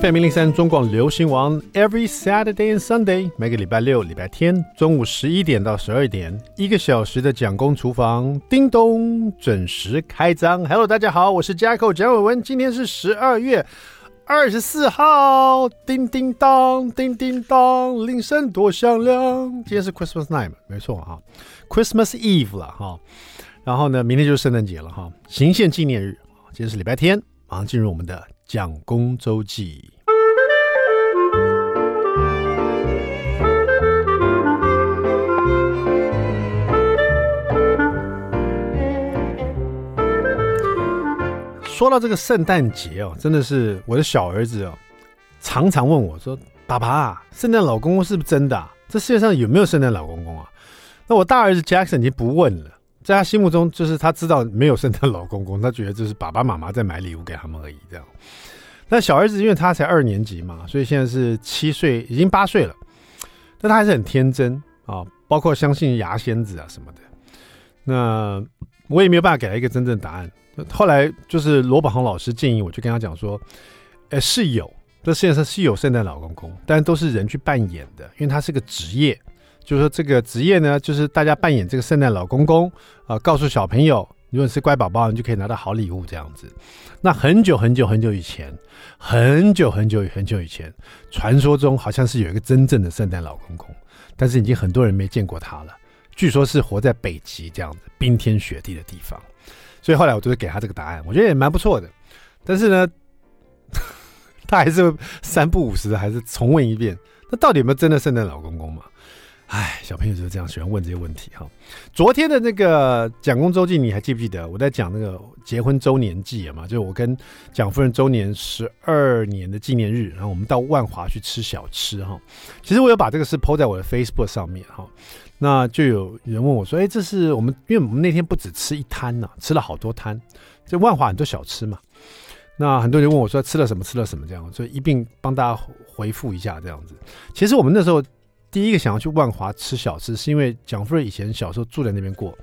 FM 零零三中广流行王，Every Saturday and Sunday，每个礼拜六、礼拜天中午十一点到十二点，一个小时的蒋公厨房，叮咚准时开张。Hello，大家好，我是 Jacko 蒋伟文，今天是十二月二十四号，叮叮当，叮叮当，铃声多响亮。今天是 Christmas night，没错哈，Christmas Eve 了哈。然后呢，明天就是圣诞节了哈，行宪纪念日。今天是礼拜天，马上进入我们的。蒋公周记。说到这个圣诞节哦，真的是我的小儿子哦，常常问我说：“爸爸，圣诞老公公是不是真的？这世界上有没有圣诞老公公啊？”那我大儿子 Jackson 已经不问了，在他心目中就是他知道没有圣诞老公公，他觉得就是爸爸妈妈在买礼物给他们而已，这样。那小儿子因为他才二年级嘛，所以现在是七岁，已经八岁了。但他还是很天真啊，包括相信牙仙子啊什么的。那我也没有办法给他一个真正答案。后来就是罗宝航老师建议，我就跟他讲说：“哎，是有，这世界上是有圣诞老公公，但都是人去扮演的，因为他是个职业。就是说这个职业呢，就是大家扮演这个圣诞老公公啊，告诉小朋友。”如果你是乖宝宝，你就可以拿到好礼物这样子。那很久很久很久以前，很久很久很久以前，传说中好像是有一个真正的圣诞老公公，但是已经很多人没见过他了。据说是活在北极这样子冰天雪地的地方。所以后来我就会给他这个答案，我觉得也蛮不错的。但是呢，他还是三不五时的还是重问一遍：那到底有没有真的圣诞老公公嘛？哎，小朋友就是这样喜欢问这些问题哈。昨天的那个蒋公周记，你还记不记得？我在讲那个结婚周年记嘛，就我跟蒋夫人周年十二年的纪念日，然后我们到万华去吃小吃哈。其实我有把这个事 po 在我的 Facebook 上面哈。那就有人问我说：“哎，这是我们，因为我们那天不止吃一摊呢，吃了好多摊，这万华很多小吃嘛。那很多人问我说吃了什么，吃了什么这样，所以一并帮大家回复一下这样子。其实我们那时候。第一个想要去万华吃小吃，是因为蒋夫人以前小时候住在那边过，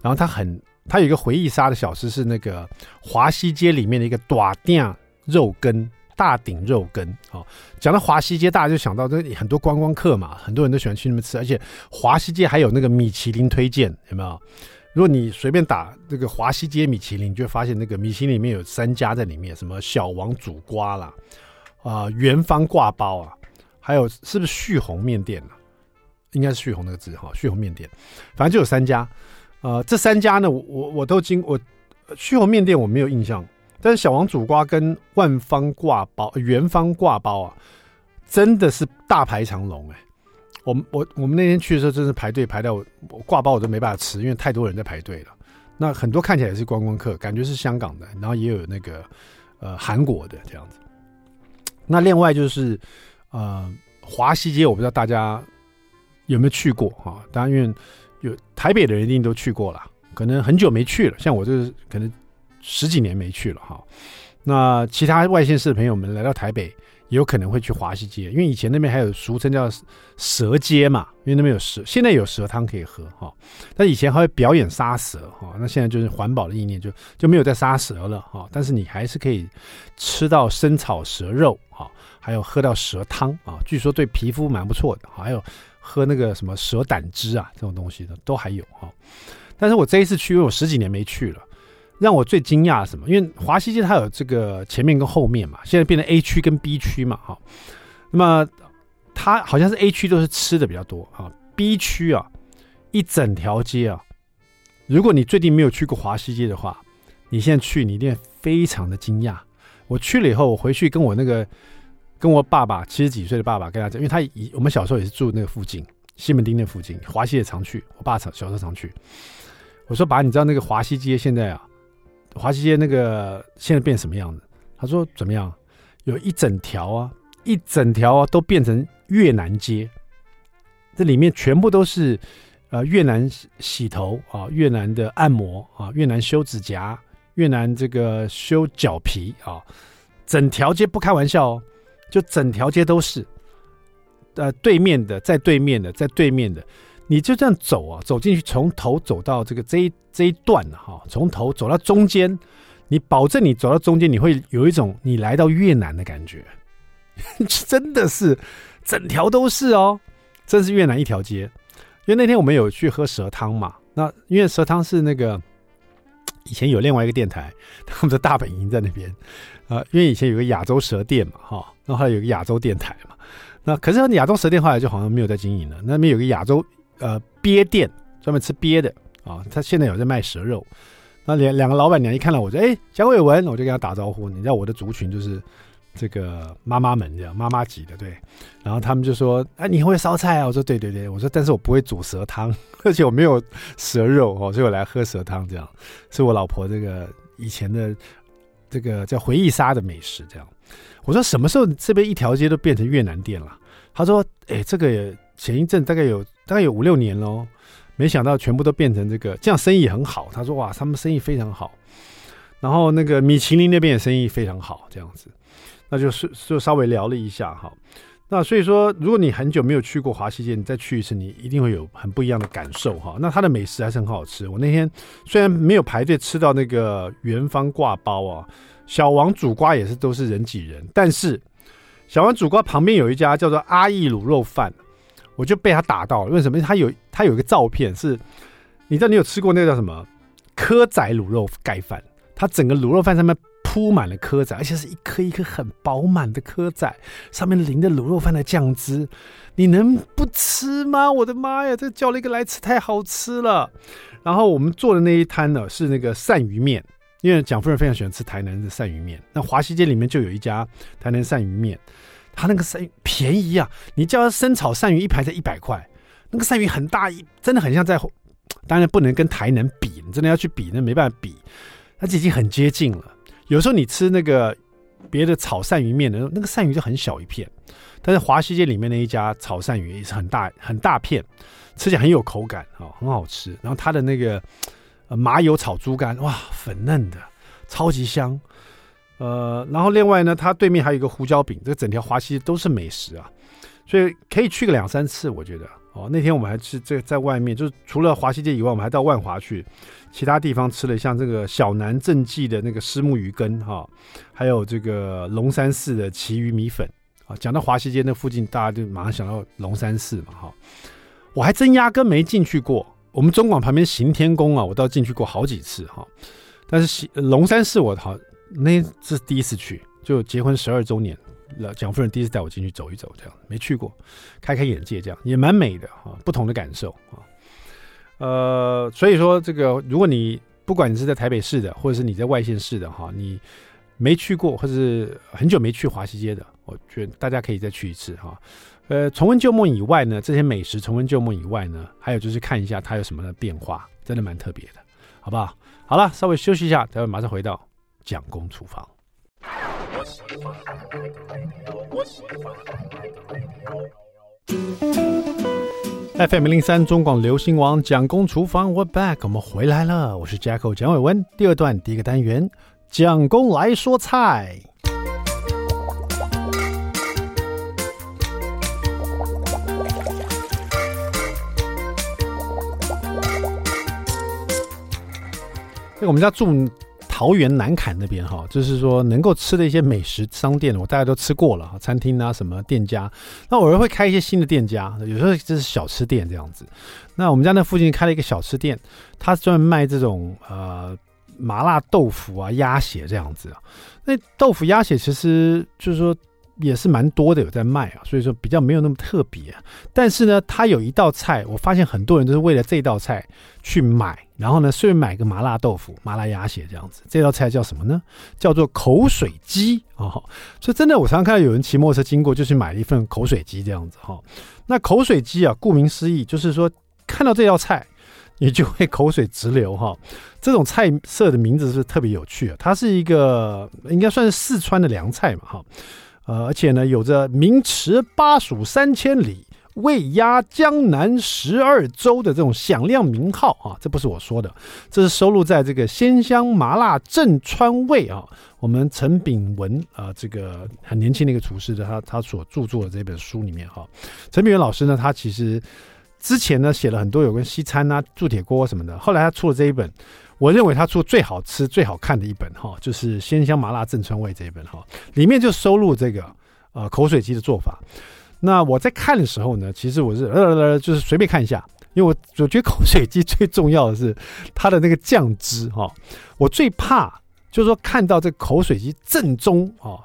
然后他很他有一个回忆杀的小吃是那个华西街里面的一个大鼎肉羹，大鼎肉羹。哦，讲到华西街，大家就想到这很多观光客嘛，很多人都喜欢去那边吃，而且华西街还有那个米其林推荐，有没有？如果你随便打这个华西街米其林，你就会发现那个米其林里面有三家在里面，什么小王煮瓜啦，啊、呃，元芳挂包啊。还有是不是旭红面店呢？应该是旭红那个字哈，旭红面店，反正就有三家。呃，这三家呢，我我都经我旭红面店我没有印象，但是小王煮瓜跟万方挂包、元方挂包啊，真的是大排长龙哎。我们我我们那天去的时候，真是排队排到我挂包我都没办法吃，因为太多人在排队了。那很多看起来也是观光客，感觉是香港的，然后也有那个呃韩国的这样子。那另外就是。呃，华西街我不知道大家有没有去过哈？当然，有台北的人一定都去过了，可能很久没去了，像我这可能十几年没去了哈。那其他外县市的朋友们来到台北，也有可能会去华西街，因为以前那边还有俗称叫蛇街嘛，因为那边有蛇，现在有蛇汤可以喝哈。但以前还会表演杀蛇哈，那现在就是环保的意念就就没有再杀蛇了哈。但是你还是可以吃到生炒蛇肉哈。还有喝到蛇汤啊，据说对皮肤蛮不错的。还有喝那个什么蛇胆汁啊，这种东西的都还有哈。但是我这一次去，因为我十几年没去了，让我最惊讶什么？因为华西街它有这个前面跟后面嘛，现在变成 A 区跟 B 区嘛哈。那么它好像是 A 区都是吃的比较多啊，B 区啊一整条街啊，如果你最近没有去过华西街的话，你现在去你一定非常的惊讶。我去了以后，我回去跟我那个。跟我爸爸七十几岁的爸爸跟他讲，因为他以我们小时候也是住那个附近，西门町那附近，华西也常去。我爸常小时候常去。我说爸，你知道那个华西街现在啊，华西街那个现在变什么样子？他说怎么样？有一整条啊，一整条啊，都变成越南街。这里面全部都是呃越南洗头啊，越南的按摩啊，越南修指甲，越南这个修脚皮啊，整条街不开玩笑哦。就整条街都是，呃，对面的，在对面的，在对面的，你就这样走啊，走进去，从头走到这个这一这一段哈，从头走到中间，你保证你走到中间，你会有一种你来到越南的感觉，真的是整条都是哦，真是越南一条街。因为那天我们有去喝蛇汤嘛，那因为蛇汤是那个以前有另外一个电台，他们的大本营在那边、呃，因为以前有个亚洲蛇店嘛，哈、然后还有个亚洲电台嘛，那可是亚洲蛇店后来就好像没有在经营了。那边有个亚洲呃鳖店，专门吃鳖的啊、他现在有在卖蛇肉。那两两个老板娘一看到我就，哎，蒋伟文，我就跟他打招呼。你知道我的族群就是。这个妈妈们这样，妈妈级的对，然后他们就说：“哎，你会烧菜啊？”我说：“对对对。”我说：“但是我不会煮蛇汤，而且我没有蛇肉哦，所以我来喝蛇汤这样，是我老婆这个以前的这个叫回忆杀的美食这样。”我说：“什么时候这边一条街都变成越南店了？”他说：“哎，这个前一阵大概有大概有五六年喽，没想到全部都变成这个，这样生意很好。”他说：“哇，他们生意非常好，然后那个米其林那边也生意非常好，这样子。”那就是就稍微聊了一下哈，那所以说，如果你很久没有去过华西街，你再去一次，你一定会有很不一样的感受哈。那它的美食还是很好吃。我那天虽然没有排队吃到那个元芳挂包啊，小王煮瓜也是都是人挤人，但是小王煮瓜旁边有一家叫做阿义卤肉饭，我就被他打到了。为什么？他有他有一个照片是，你知道你有吃过那个叫什么蚵仔卤肉盖饭？它整个卤肉饭上面。铺满了蚵仔，而且是一颗一颗很饱满的蚵仔，上面淋着卤肉饭的酱汁，你能不吃吗？我的妈呀，这叫了一个来吃，太好吃了。然后我们做的那一摊呢，是那个鳝鱼面，因为蒋夫人非常喜欢吃台南的鳝鱼面。那华西街里面就有一家台南鳝鱼面，它那个鳝便宜啊，你叫他生炒鳝鱼一盘才一百块，那个鳝鱼很大一，真的很像在，当然不能跟台南比，你真的要去比，那没办法比，它已经很接近了。有时候你吃那个别的炒鳝鱼面的那个鳝鱼就很小一片，但是华西街里面那一家炒鳝鱼也是很大很大片，吃起来很有口感啊，很好吃。然后它的那个麻油炒猪肝，哇，粉嫩的，超级香。呃，然后另外呢，它对面还有一个胡椒饼，这个整条华西都是美食啊，所以可以去个两三次，我觉得。哦，那天我们还是这在外面，就是除了华西街以外，我们还到万华去，其他地方吃了像这个小南正记的那个虱目鱼羹哈、还有这个龙山寺的旗鱼米粉啊。讲到华西街那附近，大家就马上想到龙山寺嘛哈、我还真压根没进去过。我们中广旁边行天宫啊，我倒进去过好几次哈、但是龙山寺我好那是第一次去，就结婚十二周年。蒋夫人第一次带我进去走一走，这样没去过，开开眼界，这样也蛮美的啊，不同的感受啊。呃，所以说这个，如果你不管你是在台北市的，或者是你在外县市的哈，你没去过，或者是很久没去华西街的，我觉得大家可以再去一次哈。呃，重温旧梦以外呢，这些美食重温旧梦以外呢，还有就是看一下它有什么的变化，真的蛮特别的，好不好？好了，稍微休息一下，待会马上回到蒋公厨房。FM 零零三中广流行网蒋公厨房，We're back，我们回来了。我是 Jacko 蒋伟文。第二段第一个单元，蒋公来说菜。我们家住。桃园南崁那边哈，就是说能够吃的一些美食商店，我大家都吃过了，餐厅啊什么店家，那偶尔会开一些新的店家，有时候就是小吃店这样子。那我们家那附近开了一个小吃店，他专门卖这种呃麻辣豆腐啊、鸭血这样子啊。那豆腐鸭血其实就是说。也是蛮多的有在卖啊，所以说比较没有那么特别。但是呢，它有一道菜，我发现很多人都是为了这道菜去买，然后呢，顺便买个麻辣豆腐、麻辣鸭血这样子。这道菜叫什么呢？叫做口水鸡哦。所以真的，我常常看到有人骑摩托车经过，就去买了一份口水鸡这样子哈。那口水鸡啊，顾名思义，就是说看到这道菜，你就会口水直流哈。这种菜色的名字是特别有趣啊，它是一个应该算是四川的凉菜嘛哈。呃，而且呢，有着“名驰巴蜀三千里，味压江南十二州”的这种响亮名号啊，这不是我说的，这是收录在这个《鲜香麻辣正川味》啊，我们陈炳文啊，这个很年轻的一个厨师的他他所著作的这本书里面哈，陈炳文老师呢，他其实之前呢写了很多有关西餐啊、铸铁锅什么的，后来他出了这一本。我认为他出最好吃、最好看的一本哈，就是《鲜香麻辣正川味》这一本哈，里面就收录这个呃口水鸡的做法。那我在看的时候呢，其实我是呃就是随便看一下，因为我我觉得口水鸡最重要的是它的那个酱汁哈、我最怕就是说看到这口水鸡正宗啊、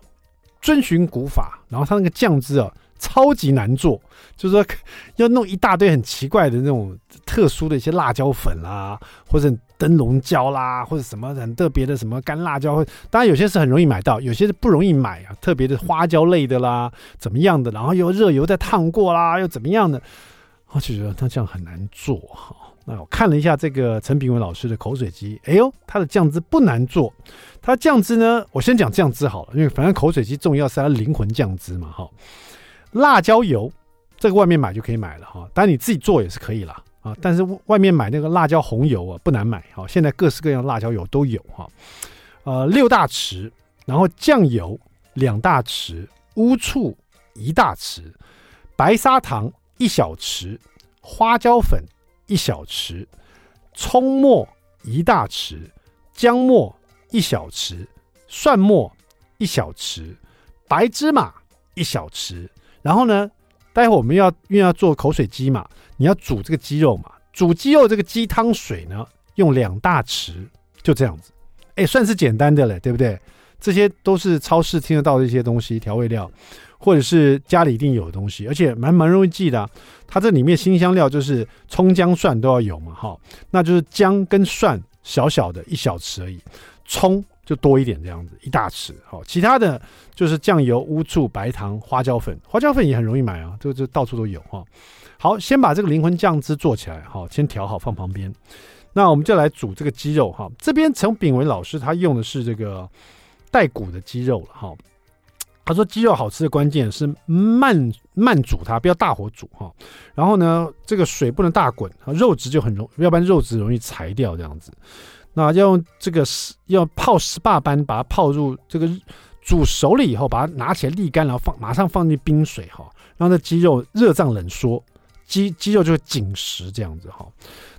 遵循古法，然后它那个酱汁啊。超级难做，就是说要弄一大堆很奇怪的那种特殊的一些辣椒粉啦，或者灯笼椒啦，或者什么很特别的什么干辣椒。当然有些是很容易买到，有些是不容易买啊。特别的花椒类的啦，怎么样的，然后又热油再烫过啦，又怎么样的，我就觉得它这样很难做哈。那我看了一下这个陈炳文老师的口水鸡，哎呦，它的酱汁不难做。它酱汁呢，我先讲酱汁好了，因为反正口水鸡重要是它灵魂酱汁嘛，哈。辣椒油，这个外面买就可以买了哈，当然你自己做也是可以啦。啊。但是外面买那个辣椒红油啊，不难买哈。现在各式各样的辣椒油都有哈。呃，六大匙，然后酱油两大匙，乌醋一大匙，白砂糖一小匙，花椒粉一小匙，葱末一大匙，姜末一小匙，蒜末一小匙，白芝麻一小匙。然后呢，待会我们要因为要做口水鸡嘛，你要煮这个鸡肉嘛，煮鸡肉这个鸡汤水呢，用两大匙，就这样子，哎，算是简单的了，对不对？这些都是超市听得到的一些东西，调味料，或者是家里一定有的东西，而且蛮蛮容易记的。它这里面辛香料就是葱姜蒜都要有嘛，哈，那就是姜跟蒜小小的一小匙而已，葱。就多一点这样子，一大匙。好，其他的就是酱油、乌醋、白糖、花椒粉。花椒粉也很容易买啊，这个就到处都有哈。好，先把这个灵魂酱汁做起来，好，先调好放旁边。那我们就来煮这个鸡肉哈。这边陈炳文老师他用的是这个带骨的鸡肉了哈。他说鸡肉好吃的关键是慢慢煮它，不要大火煮哈。然后呢，这个水不能大滚，肉质就很容，要不然肉质容易柴掉这样子。那要用这个要泡十八般，把它泡入这个煮熟了以后，把它拿起来沥干，然后放马上放进冰水哈，让这鸡肉热胀冷缩，鸡鸡肉就会紧实这样子哈。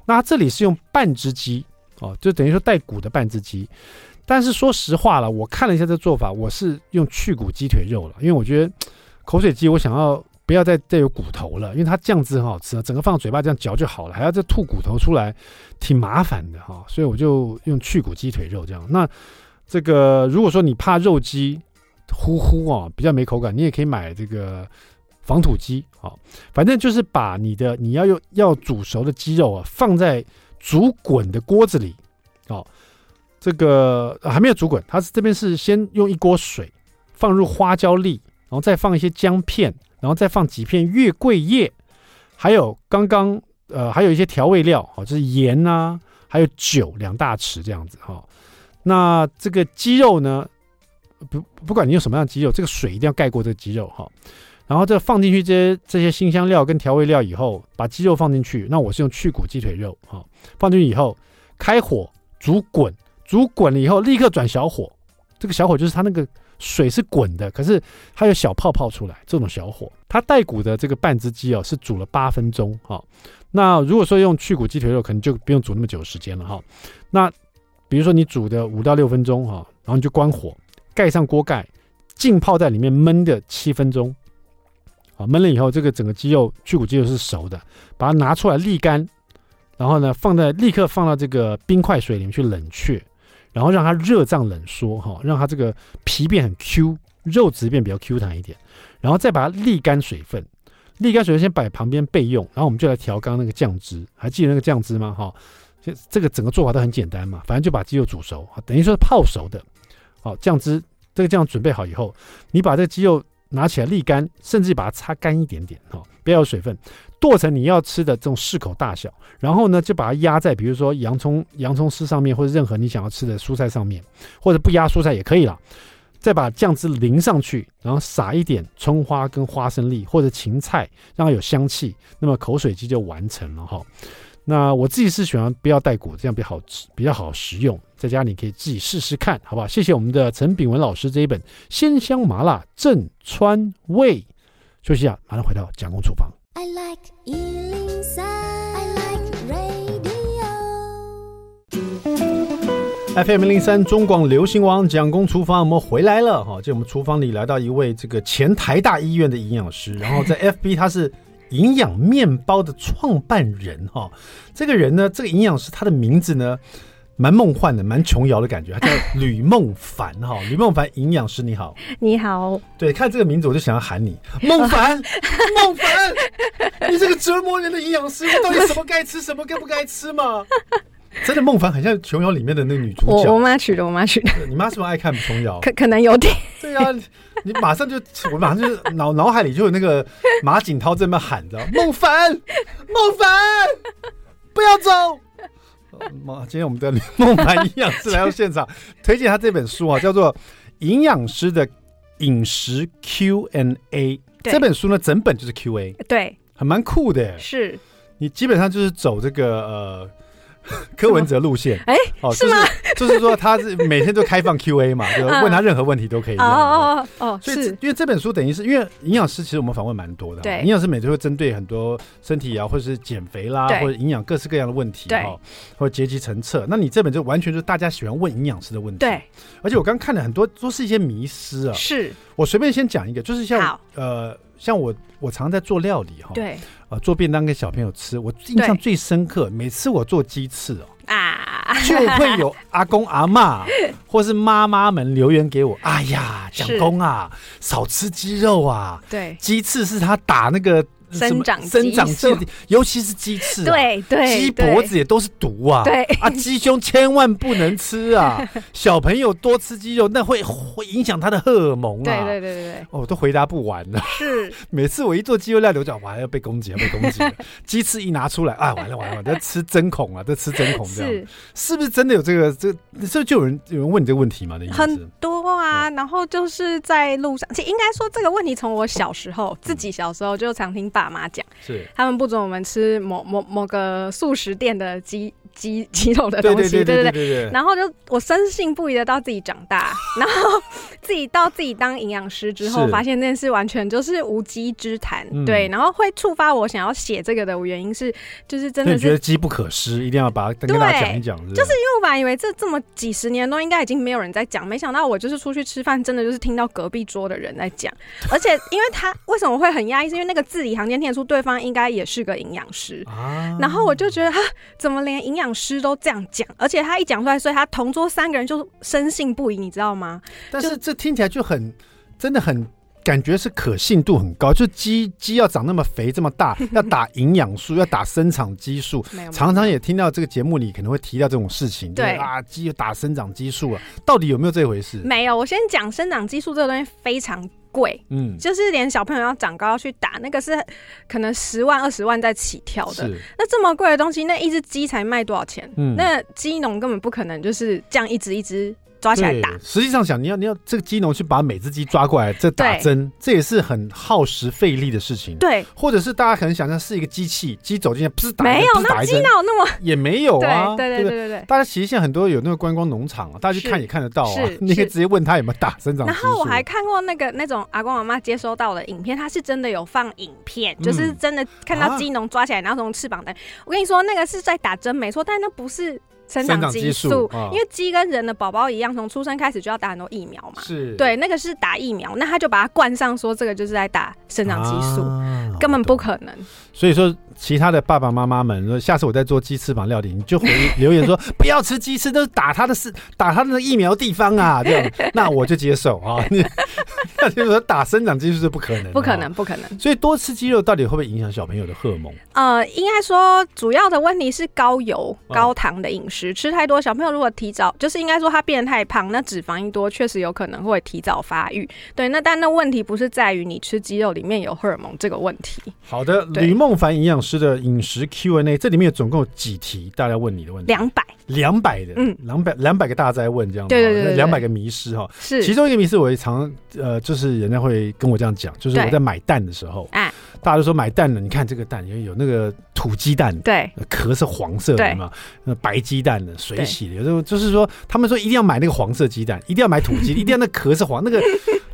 那这里是用半只鸡哦，就等于说带骨的半只鸡。但是说实话了，我看了一下这做法，我是用去骨鸡腿肉了，因为我觉得口水鸡我想要。不要再再有骨头了，因为它酱汁很好吃啊，整个放嘴巴这样嚼就好了，还要再吐骨头出来，挺麻烦的哈。所以我就用去骨鸡腿肉这样。那这个如果说你怕肉鸡呼呼啊，比较没口感，你也可以买这个防土鸡啊。反正就是把你的你要用要煮熟的鸡肉啊，放在煮滚的锅子里哦。这个还没有煮滚，它是这边是先用一锅水放入花椒粒，然后再放一些姜片。然后再放几片月桂叶，还有刚刚呃还有一些调味料，好，就是盐呐、还有酒两大匙这样子哈。那这个鸡肉呢，不不管你用什么样的鸡肉，这个水一定要盖过这个鸡肉哈。然后这放进去这些这些辛香料跟调味料以后，把鸡肉放进去。那我是用去骨鸡腿肉哈，放进去以后开火煮滚，煮滚了以后立刻转小火，这个小火就是它那个。水是滚的，可是它有小泡泡出来，这种小火。它带骨的这个半只鸡哦，是煮了八分钟哈、哦。那如果说用去骨鸡腿肉，可能就不用煮那么久时间了哈、哦。那比如说你煮的五到六分钟哈、哦，然后你就关火，盖上锅盖，浸泡在里面焖的七分钟。啊，焖了以后，这个整个鸡肉去骨鸡肉是熟的，把它拿出来沥干，然后呢，放在立刻放到这个冰块水里面去冷却。然后让它热胀冷缩，哈，让它这个皮变很 Q，肉质变比较 Q 弹一点，然后再把它沥干水分，沥干水分先摆旁边备用，然后我们就来调刚刚那个酱汁，还记得那个酱汁吗？哈，这个整个做法都很简单嘛，反正就把鸡肉煮熟，等于说是泡熟的，好，酱汁这个酱准备好以后，你把这个鸡肉拿起来沥干，甚至把它擦干一点点，哈，不要有水分。剁成你要吃的这种适口大小，然后呢，就把它压在比如说洋葱、洋葱丝上面，或者任何你想要吃的蔬菜上面，或者不压蔬菜也可以了。再把酱汁淋上去，然后撒一点葱花跟花生粒或者芹菜，让它有香气。那么口水鸡就完成了哈。那我自己是喜欢不要带骨，这样比较好吃，比较好食用。在家你可以自己试试看，好不好？谢谢我们的陈炳文老师这一本《鲜香麻辣正川味》。休息一下，马上回到蒋公厨房。I like 103, I like radio. FM 零三中广流行王蒋公厨房，我们回来了哈。就我们厨房里来到一位这个前台大医院的营养师，然后在 FB 他是营养面包的创办人哈。这个人呢，这个营养师他的名字呢，蛮梦幻的，蛮琼瑶的感觉，他叫 吕孟凡哈。吕孟凡营养师你好，你好。对，看这个名字我就想要喊你孟凡，孟凡，你这个折磨人的营养师，你到底什么该吃，什么该不该吃嘛？真的孟凡很像琼瑶里面的那个女主角。我我妈取的，我妈取的。你妈是不是爱看琼瑶？可可能有点。对啊，你马上就我马上就脑脑海里就有那个马景涛在那喊着：“孟凡，孟凡，不要走。”妈，今天我们的 孟凡营养师来到现场，推荐他这本书啊，叫做《营养师的饮食 Q&A》。这本书呢，整本就是 Q&A，对，还蛮酷的。是，你基本上就是走这个呃。柯文哲路线，哎，哦，是吗？就是 说他是每天都开放 Q&A 嘛，就问他任何问题都可以。哦哦哦，所以因为这本书等于是因为营养师，其实我们访问蛮多的。对，营养师每天会针对很多身体啊，或者是减肥啦，或者营养各式各样的问题，哈，或者阶级层次。那你这本就完全就是大家喜欢问营养师的问题。对，而且我刚看了很多，都是一些迷失啊。是，我随便先讲一个，就是像呃。像我，我常在做料理哈，对，呃，做便当给小朋友吃。我印象最深刻，每次我做鸡翅哦，啊，就会有阿公阿妈 或是妈妈们留言给我，哎呀，蒋公啊，少吃鸡肉啊，对，鸡翅是他打那个。生长生长激，尤其是鸡翅，对对，鸡脖子也都是毒啊，对啊，鸡胸千万不能吃啊，小朋友多吃鸡肉，那会会影响他的荷尔蒙啊，对对对对哦，都回答不完了，是，每次我一做鸡肉料理，我讲我还要被攻击，要被攻击，鸡翅一拿出来，啊，完了完了，在吃针孔啊，在吃针孔这样，是不是真的有这个？这这就有人有人问你这个问题吗？很多啊，然后就是在路上，其实应该说这个问题从我小时候自己小时候就常听爸。爸妈讲，是。他们不准我们吃某某某个素食店的鸡鸡鸡肉的东西，对对对对。然后就我深信不疑的到自己长大，然后自己到自己当营养师之后，发现这件事完全就是无稽之谈。对，然后会触发我想要写这个的原因是，就是真的是觉得机不可失，一定要把它跟大家讲一讲。就是因为我本来以为这这么几十年都应该已经没有人在讲，没想到我就是出去吃饭，真的就是听到隔壁桌的人在讲，而且因为他为什么会很压抑，是因为那个字里行间听得出对方应该也是个营养师，啊然后我就觉得他怎么连营养养师都这样讲，而且他一讲出来，所以他同桌三个人就深信不疑，你知道吗？但是这听起来就很，真的很感觉是可信度很高。就鸡鸡要长那么肥这么大，要打营养素，要打生长激素，常常也听到这个节目里可能会提到这种事情。对啊，鸡要打生长激素啊，到底有没有这回事？没有。我先讲生长激素这个东西非常。贵，嗯，就是连小朋友要长高要去打那个是可能十万二十万在起跳的，那这么贵的东西，那一只鸡才卖多少钱？嗯，那鸡农根本不可能就是这样一只一只。抓起来打。实际上想，你要你要这个鸡农去把每只鸡抓过来，这打针，这也是很耗时费力的事情。对，或者是大家可能想象是一个机器，鸡走进来不是打，没有那鸡哪有那么也没有啊。对对对对对。大家其实现在很多有那个观光农场啊，大家去看也看得到啊。你可以直接问他有没有打生长。然后我还看过那个那种阿公阿妈接收到的影片，他是真的有放影片，就是真的看到鸡农抓起来，然后从翅膀的。我跟你说，那个是在打针，没错，但那不是。生长激素，因为鸡跟人的宝宝一样，从出生开始就要打很多疫苗嘛。是，对，那个是打疫苗，那他就把它冠上说这个就是在打生长激素，根本不可能。所以说，其他的爸爸妈妈们说，下次我再做鸡翅膀料理，你就回 留言说不要吃鸡翅，都是打他的是打他的疫苗地方啊，这样，那我就接受啊。那 就是说打生长激素是不可能，不可能，不可能。所以多吃鸡肉到底会不会影响小朋友的荷尔蒙？呃，应该说主要的问题是高油高糖的饮食。吃太多，小朋友如果提早，就是应该说他变得太胖，那脂肪一多，确实有可能会提早发育。对，那但那问题不是在于你吃鸡肉里面有荷尔蒙这个问题。好的，吕梦凡营养师的饮食 Q&A，这里面有总共有几题？大家问你的问题？两百，两百的，嗯，两百两百个大家在问这样，对对对，两百个迷失哈。是，其中一个迷失，我也常呃，就是人家会跟我这样讲，就是我在买蛋的时候，哎。大家都说买蛋了，你看这个蛋，因为有那个土鸡蛋，对，壳是黄色的嘛，那白鸡蛋的水洗的，有时候就是说，他们说一定要买那个黄色鸡蛋，一定要买土鸡，一定要那壳是黄，那个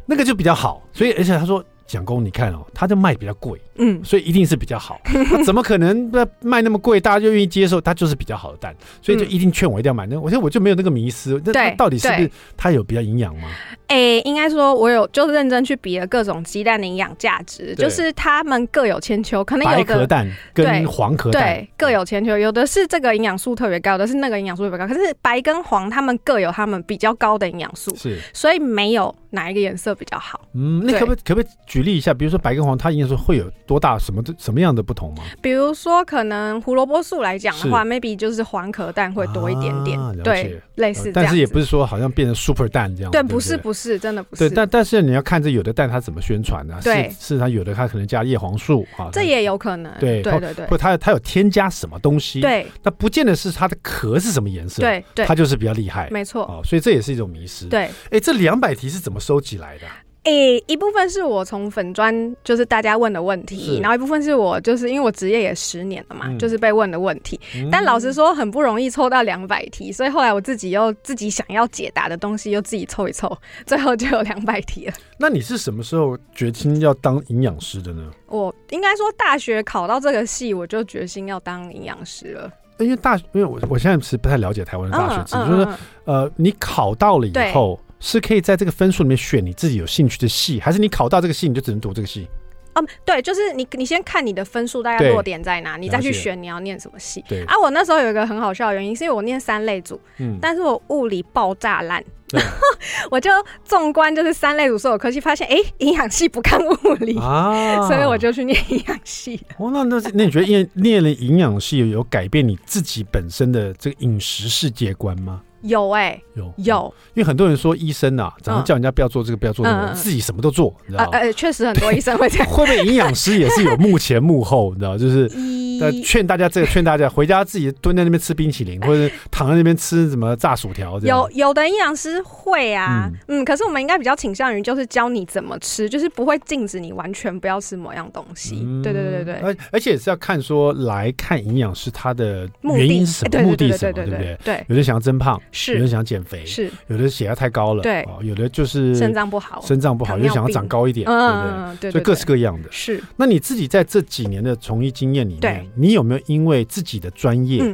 那个就比较好。所以，而且他说蒋公，你看哦，他就卖比较贵，嗯，所以一定是比较好。他怎么可能卖那么贵，大家就愿意接受？他就是比较好的蛋，所以就一定劝我一定要买。那我觉得我就没有那个迷思。那到底是不是它有比较营养吗？哎、欸，应该说，我有就是认真去比了各种鸡蛋的营养价值，就是它们各有千秋。可能有的白壳蛋跟黄壳蛋对各有千秋，有的是这个营养素特别高的，是那个营养素特别高。可是白跟黄，它们各有它们比较高的营养素，是，所以没有哪一个颜色比较好。嗯，那可不可以可不可以举例一下？比如说白跟黄，它营养素会有多大？什么什么样的不同吗？比如说，可能胡萝卜素来讲的话，maybe 就是黄壳蛋会多一点点，啊、对，类似。但是也不是说好像变成 super 蛋这样。对，对对不是，不是，真的不是。但但是你要看这有的蛋它怎么宣传呢？对，是是它有的它可能加叶黄素啊，这也有可能。对对对对，或它它有添加什么东西？对，那不见得是它的壳是什么颜色。对对，它就是比较厉害。没错。哦，所以这也是一种迷失。对，哎，这两百题是怎么收集来的？诶、欸，一部分是我从粉砖就是大家问的问题，然后一部分是我就是因为我职业也十年了嘛，嗯、就是被问的问题。嗯、但老实说，很不容易凑到两百题，所以后来我自己又自己想要解答的东西又自己凑一凑，最后就有两百题了。那你是什么时候决心要当营养师的呢？我应该说大学考到这个系，我就决心要当营养师了。因为大，因为我我现在其实不太了解台湾的大学制度，嗯嗯、就是呃，你考到了以后。是可以在这个分数里面选你自己有兴趣的系，还是你考到这个系你就只能读这个系？嗯，对，就是你你先看你的分数大概落点在哪，你再去选你要念什么系。对啊，我那时候有一个很好笑的原因，是因为我念三类组，嗯，但是我物理爆炸烂，然后 我就纵观就是三类组所有科系，发现哎，营养系不看物理啊，所以我就去念营养系。哦，那那那你觉得念念了营养系有改变你自己本身的这个饮食世界观吗？有哎、欸，有有，因为很多人说医生啊，常常叫人家不要做这个，不要做那个，自己什么都做，你知道吗？呃，确实很多医生会这样。会不会营养师也是有幕前幕后，你知道，就是 劝大家这个，劝大家回家自己蹲在那边吃冰淇淋，或者躺在那边吃什么炸薯条。有有的营养师会啊，嗯，可是我们应该比较倾向于就是教你怎么吃，就是不会禁止你完全不要吃某样东西。对对对对对，而而且也是要看说来看营养师他的原因是什么，目的是什么，对不对？对，有人想要增胖。是，有人想减肥，是。有的血压太高了，对，有的就是肾脏不好，肾脏不好，有想要长高一点，嗯，对，所以各式各样的。是，那你自己在这几年的从医经验里面，你有没有因为自己的专业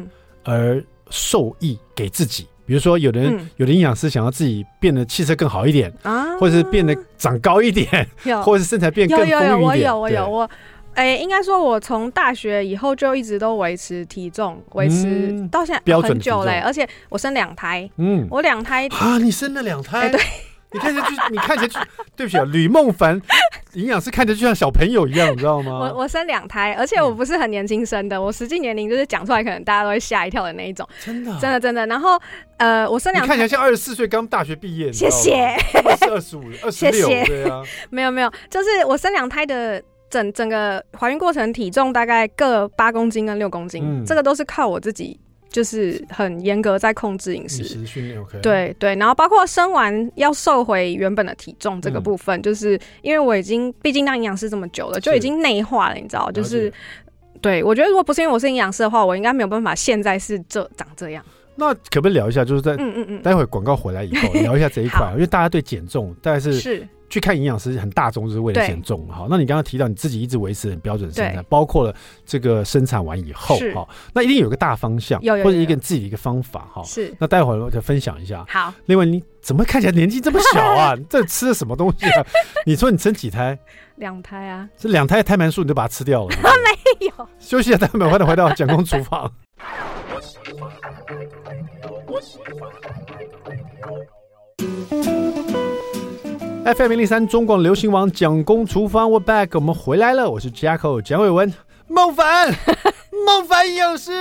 而受益给自己？比如说，有的人有的营养师想要自己变得气色更好一点啊，或者是变得长高一点，或者是身材变更丰腴一点。有有有，我有我有我。哎，应该说，我从大学以后就一直都维持体重，维持到现在很久嘞。而且我生两胎，嗯，我两胎啊，你生了两胎，对，你看起来就你看起来就对不起啊，吕梦凡营养师看起来就像小朋友一样，你知道吗？我我生两胎，而且我不是很年轻生的，我实际年龄就是讲出来可能大家都会吓一跳的那一种，真的，真的真的。然后呃，我生两胎看起来像二十四岁刚大学毕业，谢谢，是二十五、二十六，对啊，没有没有，就是我生两胎的。整整个怀孕过程体重大概各八公斤跟六公斤，嗯，这个都是靠我自己，就是很严格在控制饮食。饮食训练 OK。对对，然后包括生完要瘦回原本的体重这个部分，嗯、就是因为我已经毕竟当营养师这么久了，就已经内化了，你知道，就是对我觉得如果不是因为我是营养师的话，我应该没有办法现在是这长这样。那可不可以聊一下，就是在嗯嗯嗯，待会广告回来以后 聊一下这一块，因为大家对减重大概是是。去看营养师很大众就是为了减重，好，那你刚刚提到你自己一直维持很标准身材，包括了这个生产完以后，好，那一定有个大方向，或者一个自己的一个方法，哈，是。那待会儿我就分享一下。好。另外，你怎么看起来年纪这么小啊？你 这吃的什么东西啊？你说你生几胎？两胎啊。这两胎胎盘素你就把它吃掉了？没有。休息一下，待会儿回来回到蒋公厨房。FM 零零三中广流行王蒋公厨房，We're back，我们回来了，我是 Jacko 蒋伟文，孟凡，孟凡营养师，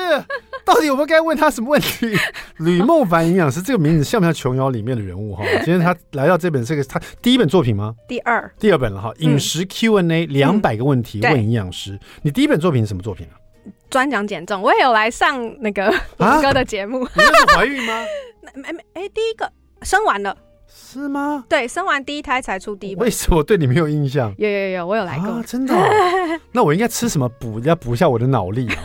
到底我们该问他什么问题？吕孟凡营养师这个名字像不像琼瑶里面的人物哈？今天他来到这本这个他第一本作品吗？第二，第二本了哈。饮食 Q&A 两百个问题问营养师，你第一本作品是什么作品啊？专讲减重，我也有来上那个五哥的节目。你怀孕吗？没没哎，第一个生完了。是吗？对，生完第一胎才出第一本。为什么我对你没有印象？有有有，我有来过，啊、真的、哦。那我应该吃什么补？要补一下我的脑力、啊。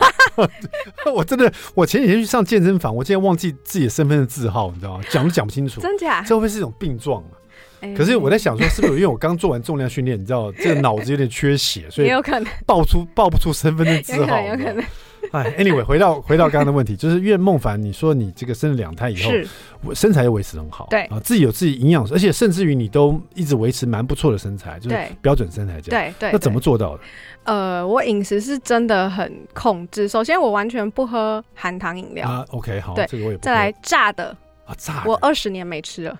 我真的，我前几天去上健身房，我竟然忘记自己的身份的字号，你知道吗？讲都讲不清楚，真假？这会不会是一种病状啊？可是我在想说，是不是因为我刚做完重量训练，你知道这个脑子有点缺血，所以有可能报出报不出身份证字号，有可能。哎，anyway，回到回到刚刚的问题，就是因为孟凡，你说你这个生了两胎以后，我身材又维持很好，对啊，自己有自己营养，而且甚至于你都一直维持蛮不错的身材，就是标准身材这样，对对。那怎么做到的？呃，我饮食是真的很控制。首先，我完全不喝含糖饮料啊。OK，好，对，这个我也不。再来炸的啊，炸，我二十年没吃了。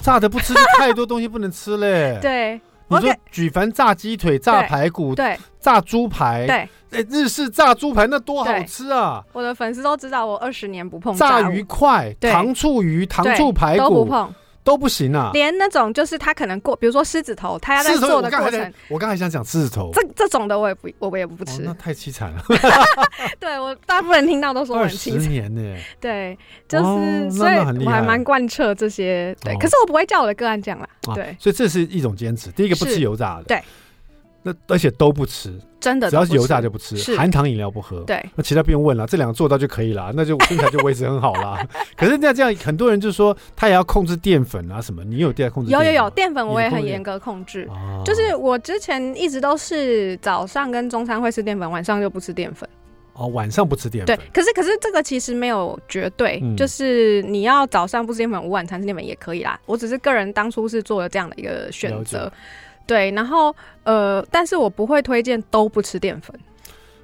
炸的不吃，太多东西不能吃嘞。对。你说举凡炸鸡腿、炸排骨、对，炸猪排，对，哎，日式炸猪排那多好吃啊！我的粉丝都知道我二十年不碰炸鱼块、糖醋鱼、糖醋排骨都不碰。都不行啊！连那种就是他可能过，比如说狮子头，他要在做的过程，我刚才想讲狮子头，这这种的我也不，我也不吃，那太凄惨了。对我大部分人听到都说很凄惨。年呢？对，就是所以我还蛮贯彻这些。对，可是我不会叫我的个案这样啦。对，所以这是一种坚持。第一个不吃油炸的，对，那而且都不吃。真的，只要是油炸就不吃，含糖饮料不喝。对，那其他不用问了，这两个做到就可以了，那就身材就维持很好啦。可是那这样，很多人就说他也要控制淀粉啊什么，你有在控制？有有有，淀粉我也很严格控制。就是我之前一直都是早上跟中餐会吃淀粉，晚上就不吃淀粉。哦，晚上不吃淀粉。对，可是可是这个其实没有绝对，就是你要早上不吃淀粉，午晚餐吃淀粉也可以啦。我只是个人当初是做了这样的一个选择。对，然后呃，但是我不会推荐都不吃淀粉。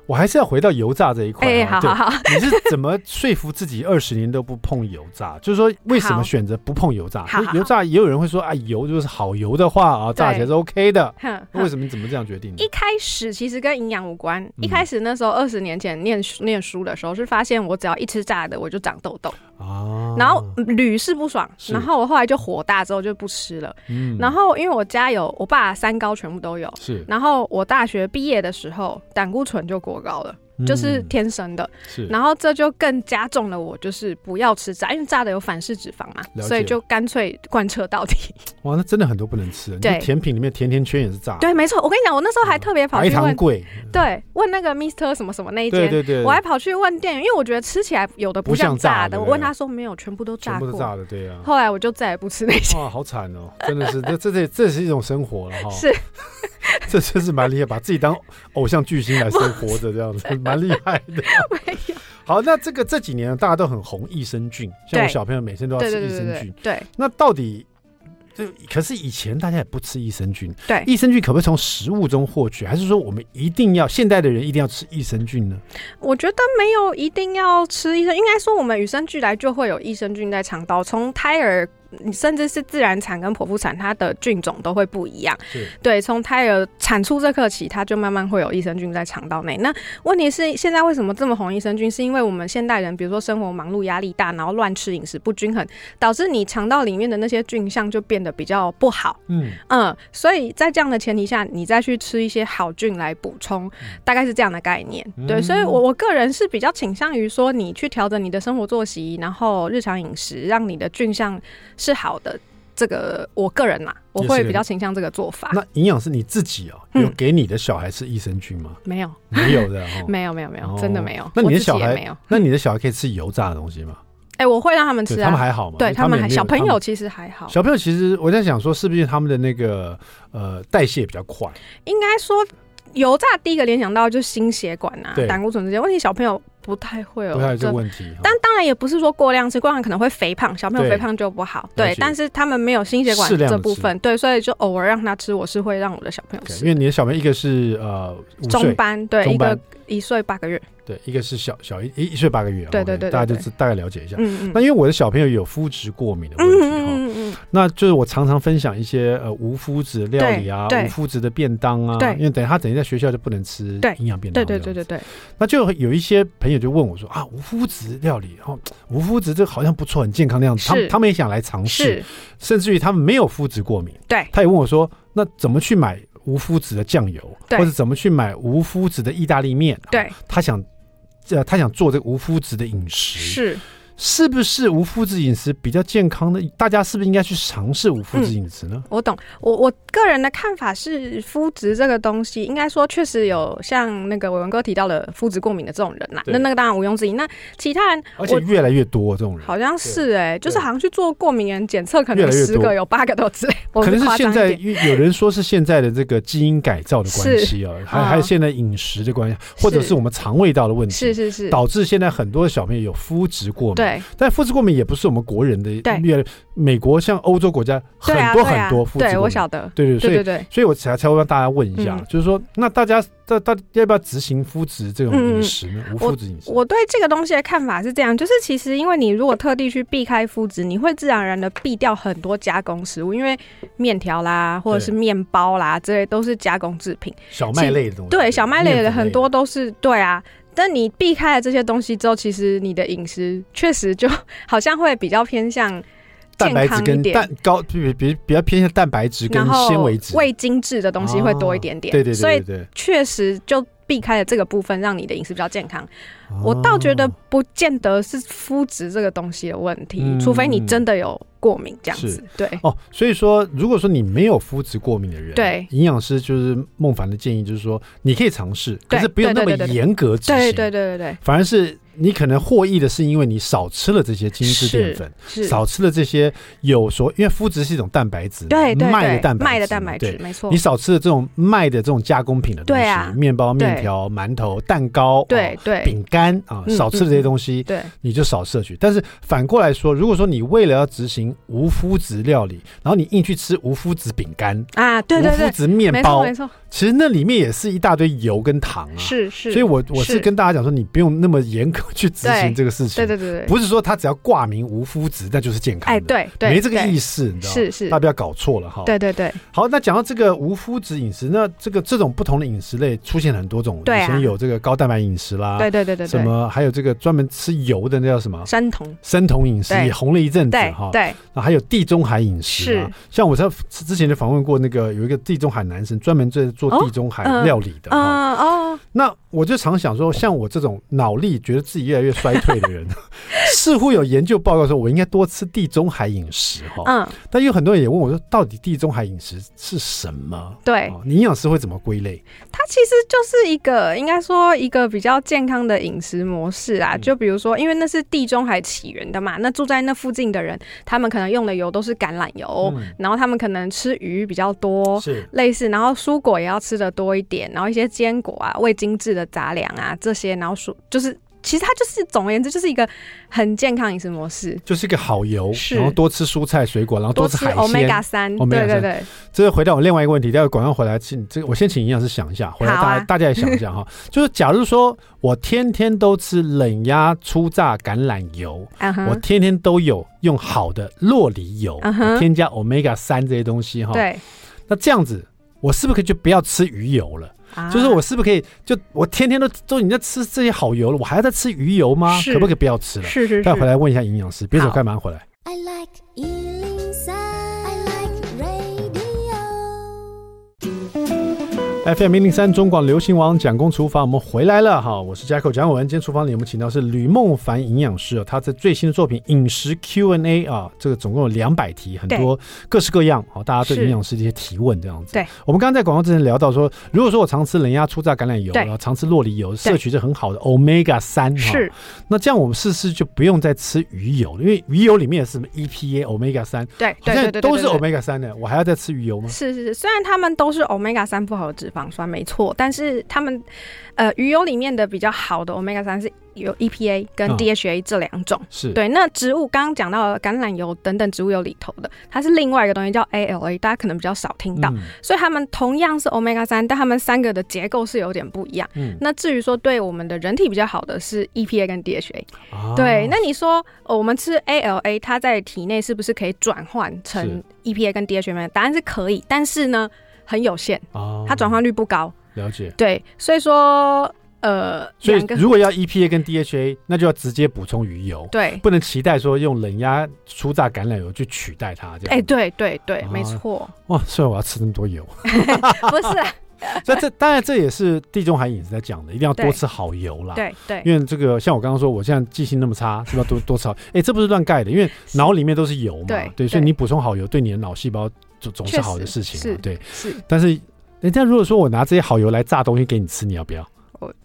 我还是要回到油炸这一块。哎，好好好，你是怎么说服自己二十年都不碰油炸？就是说，为什么选择不碰油炸？油炸也有人会说啊，油就是好油的话啊，炸起来是 OK 的。为什么你怎么这样决定？一开始其实跟营养无关。一开始那时候二十年前念念书的时候，是发现我只要一吃炸的，我就长痘痘。啊，然后屡试不爽，然后我后来就火大，之后就不吃了。嗯，然后因为我家有我爸三高全部都有，是，然后我大学毕业的时候胆固醇就过高了。就是天生的，是，然后这就更加重了我就是不要吃炸，因为炸的有反式脂肪嘛，所以就干脆贯彻到底。哇，那真的很多不能吃。对，甜品里面甜甜圈也是炸。对，没错。我跟你讲，我那时候还特别跑去问，白糖贵。对，问那个 Mister 什么什么那一间，对对对，我还跑去问店员，因为我觉得吃起来有的不像炸的，我问他说没有，全部都炸过。全部炸的，对啊。后来我就再也不吃那些。哇，好惨哦，真的是，这这这这是一种生活了哈。是。这真是蛮厉害，把自己当偶像巨星来生活着，这样子 蛮厉害的。好，那这个这几年大家都很红益生菌，像我小朋友每天都要吃益生菌。对，那到底这可是以前大家也不吃益生菌。对，益生菌可不可以从食物中获取，还是说我们一定要现代的人一定要吃益生菌呢？我觉得没有一定要吃益生，应该说我们与生俱来就会有益生菌在肠道，从胎儿。你甚至是自然产跟剖腹产，它的菌种都会不一样。对，从胎儿产出这刻起，它就慢慢会有益生菌在肠道内。那问题是，现在为什么这么红益生菌？是因为我们现代人，比如说生活忙碌、压力大，然后乱吃、饮食不均衡，导致你肠道里面的那些菌相就变得比较不好。嗯嗯，所以在这样的前提下，你再去吃一些好菌来补充，大概是这样的概念。嗯、对，所以我我个人是比较倾向于说，你去调整你的生活作息，然后日常饮食，让你的菌相。是好的，这个我个人嘛，我会比较倾向这个做法。那营养是你自己哦，有给你的小孩吃益生菌吗？没有，没有的，没有，没有，没有，真的没有。那你的小孩没有？那你的小孩可以吃油炸的东西吗？哎，我会让他们吃，他们还好吗？对他们还小朋友其实还好。小朋友其实我在想说，是不是他们的那个呃代谢比较快？应该说油炸第一个联想到就是心血管啊、胆固醇这些问题，小朋友。不太会有这个问题，但当然也不是说过量吃，过量可能会肥胖，小朋友肥胖就不好。对，但是他们没有心血管这部分，对，所以就偶尔让他吃，我是会让我的小朋友吃。因为你的小朋友一个是呃中班，对，一个一岁八个月。对，一个是小小一一岁八个月，对对对，大家就是大概了解一下。嗯嗯。那因为我的小朋友有肤质过敏的问题哈，嗯嗯，那就是我常常分享一些呃无麸质料理啊，无麸质的便当啊，因为等于他等于在学校就不能吃营养便当，对对对对对。那就有一些朋友就问我说啊，无麸质料理，然后无麸质这好像不错，很健康的样子，他们他们也想来尝试，甚至于他们没有麸质过敏，对，他也问我说，那怎么去买无麸质的酱油，或者怎么去买无麸质的意大利面？对，他想。这他想做这个无麸质的饮食，是，是不是无麸质饮食比较健康的？大家是不是应该去尝试无麸质饮食呢？嗯、我懂，我我个人的看法是，麸质这个东西，应该说确实有像那个伟文哥提到的麸质过敏的这种人呐、啊，那那个当然毋庸置疑。那其他人，而且越来越多这种人，好像是哎、欸，就是好像去做过敏原检测，可能十个有八个都之类。可能是现在有人说是现在的这个基因改造的关系啊，还还有现在饮食的关系，或者是我们肠胃道的问题，是是是，导致现在很多的小朋友有麸质过敏。对，但麸质过敏也不是我们国人的，对美国像欧洲国家很多很多麸质过敏。对，我晓得。对对，所以所以我才才会让大家问一下，就是说，那大家大大要不要执行麸质这种饮食呢？无麸质饮食？我对这个东西的看法是这样，就是其实因为你如果特地去避开麸质，你会自然而然的避掉很多加工食物，因为面条啦或者是面包啦这些都是加工制品，小麦类的东西。对，小麦类的很多都是对啊。但你避开了这些东西之后，其实你的饮食确实就 好像会比较偏向蛋白质跟蛋高，比比比较偏向蛋白质跟纤维质，未精制的东西会多一点点。对对对，所以确实就避开了这个部分，让你的饮食比较健康。我倒觉得不见得是肤质这个东西的问题，除非你真的有。过敏这样子，对哦，所以说，如果说你没有肤质过敏的人，对营养师就是孟凡的建议，就是说你可以尝试，可是不用那么严格执行，对对对对对，反而是。你可能获益的是，因为你少吃了这些精致淀粉，少吃了这些有所，因为麸质是一种蛋白质，对对，麦的蛋白质，麦的蛋白质，没错。你少吃了这种麦的这种加工品的东西，面包、面条、馒头、蛋糕，对对，饼干啊，少吃了这些东西，对，你就少摄取。但是反过来说，如果说你为了要执行无麸质料理，然后你硬去吃无麸质饼干啊，对对对，无麸质面包，没错。其实那里面也是一大堆油跟糖啊，是是，所以我我是跟大家讲说，你不用那么严格去执行这个事情，对对对对，不是说他只要挂名无麸质，那就是健康的，哎对对，没这个意思，你知道吗？是是，大家不要搞错了哈。对对对，好，那讲到这个无麸质饮食，那这个这种不同的饮食类出现很多种，以前有这个高蛋白饮食啦，对对对对，什么还有这个专门吃油的那叫什么？生酮生酮饮食也红了一阵子哈，对，那还有地中海饮食啊，像我在之前就访问过那个有一个地中海男生，专门在做地中海。料理的啊哦，那我就常想说，像我这种脑力觉得自己越来越衰退的人，似乎有研究报告说，我应该多吃地中海饮食哈。嗯，但有很多人也问我说，到底地中海饮食是什么？对，你营养师会怎么归类？它其实就是一个，应该说一个比较健康的饮食模式啊。就比如说，因为那是地中海起源的嘛，那住在那附近的人，他们可能用的油都是橄榄油，然后他们可能吃鱼比较多，是类似，然后蔬果也要吃的多一点。然后一些坚果啊，未精制的杂粮啊，这些，然后蔬就是，其实它就是总而言之，就是一个很健康饮食模式，就是一个好油，然后多吃蔬菜水果，然后多吃海鲜，Omega 三，对对对。这个回到我另外一个问题，待会广告回来，请这个我先请营养师想一下，回来大家、啊、大家也想一下哈，就是假如说我天天都吃冷压初榨橄榄油，uh huh、我天天都有用好的洛梨油，uh huh、添加 Omega 三这些东西哈，对，那这样子。我是不是可以就不要吃鱼油了？啊、就是我是不是可以就我天天都都已经在吃这些好油了，我还要再吃鱼油吗？可不可以不要吃了？是是是。再回来问一下营养师，别走开，马上回来。I like FM 零零三中广流行王蒋公厨房，我们回来了。哈，我是 Jacko 蒋伟文。今天厨房里我们请到是吕梦凡营养师啊，他在最新的作品《饮食 Q&A》啊，这个总共有两百题，很多各式各样啊，大家对营养师的一些提问这样子。对，我们刚刚在广告之前聊到说，如果说我常吃冷压初榨橄榄油，然后常吃洛梨油，摄取是很好的 Omega 三，是，那这样我们试试就不用再吃鱼油了？因为鱼油里面也是什么 EPA、Omega 三，对，对对都是 Omega 三的，我还要再吃鱼油吗？是是是，虽然他们都是 Omega 三不好的脂肪酸没错，但是他们，呃，鱼油里面的比较好的 Omega 三是有 EPA 跟 DHA 这两种，哦、是对。那植物刚刚讲到橄榄油等等植物油里头的，它是另外一个东西叫 ALA，大家可能比较少听到。嗯、所以他们同样是 Omega 三，但他们三个的结构是有点不一样。嗯，那至于说对我们的人体比较好的是 EPA 跟 DHA，、哦、对。那你说、哦、我们吃 ALA，它在体内是不是可以转换成 EPA 跟 DHA 吗？答案是可以，但是呢，很有限，它转换率不高。了解，对，所以说，呃，所以如果要 EPA 跟 DHA，那就要直接补充鱼油，对，不能期待说用冷压初榨橄榄油去取代它，这样。哎，对对对，没错。哇，所以我要吃那么多油？不是。所以这当然这也是地中海饮食在讲的，一定要多吃好油啦。对对，因为这个像我刚刚说，我现在记性那么差，是不是要多多吃？哎，这不是乱盖的，因为脑里面都是油嘛。对对，所以你补充好油，对你的脑细胞总总是好的事情。啊，对是。但是人家如果说我拿这些好油来炸东西给你吃，你要不要？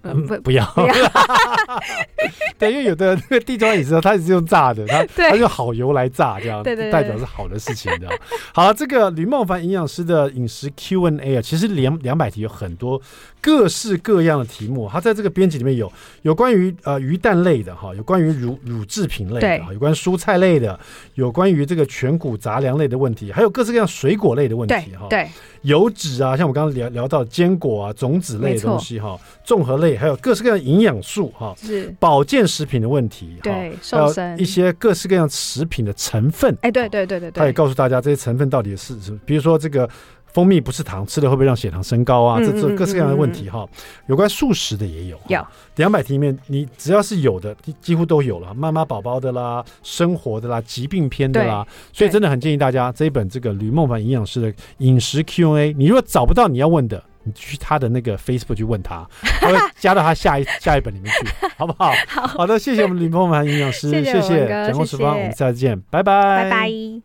嗯，不不要，对，因为有的那个地中海饮食，它也是用炸的，它 它用好油来炸，这样对对，代表是好的事情，这样。好，这个吕孟凡营养师的饮食 Q&A 啊，其实两两百题有很多各式各样的题目，它在这个编辑里面有有关于呃鱼蛋类的哈，有关于乳乳制品类的，有关蔬菜类的，有关于这个全谷杂粮类的问题，还有各式各样水果类的问题哈。对。油脂啊，像我刚刚聊聊到坚果啊、种子类的东西哈，综合类，还有各式各样的营养素哈，是保健食品的问题，对，瘦身一些各式各样食品的成分，哎，对对对对对，他也告诉大家这些成分到底是什么，比如说这个。蜂蜜不是糖，吃了会不会让血糖升高啊？这这各式各样的问题哈。有关素食的也有，有两百题里面，你只要是有的，几乎都有了。妈妈宝宝的啦，生活的啦，疾病篇的啦，所以真的很建议大家这一本这个吕梦凡营养师的饮食 Q&A，你如果找不到你要问的，你去他的那个 Facebook 去问他，他会加到他下一 下一本里面去，好不好？好好的，谢谢我们李梦凡营养师，谢谢蒋公厨房，我们下次见，拜拜，拜拜。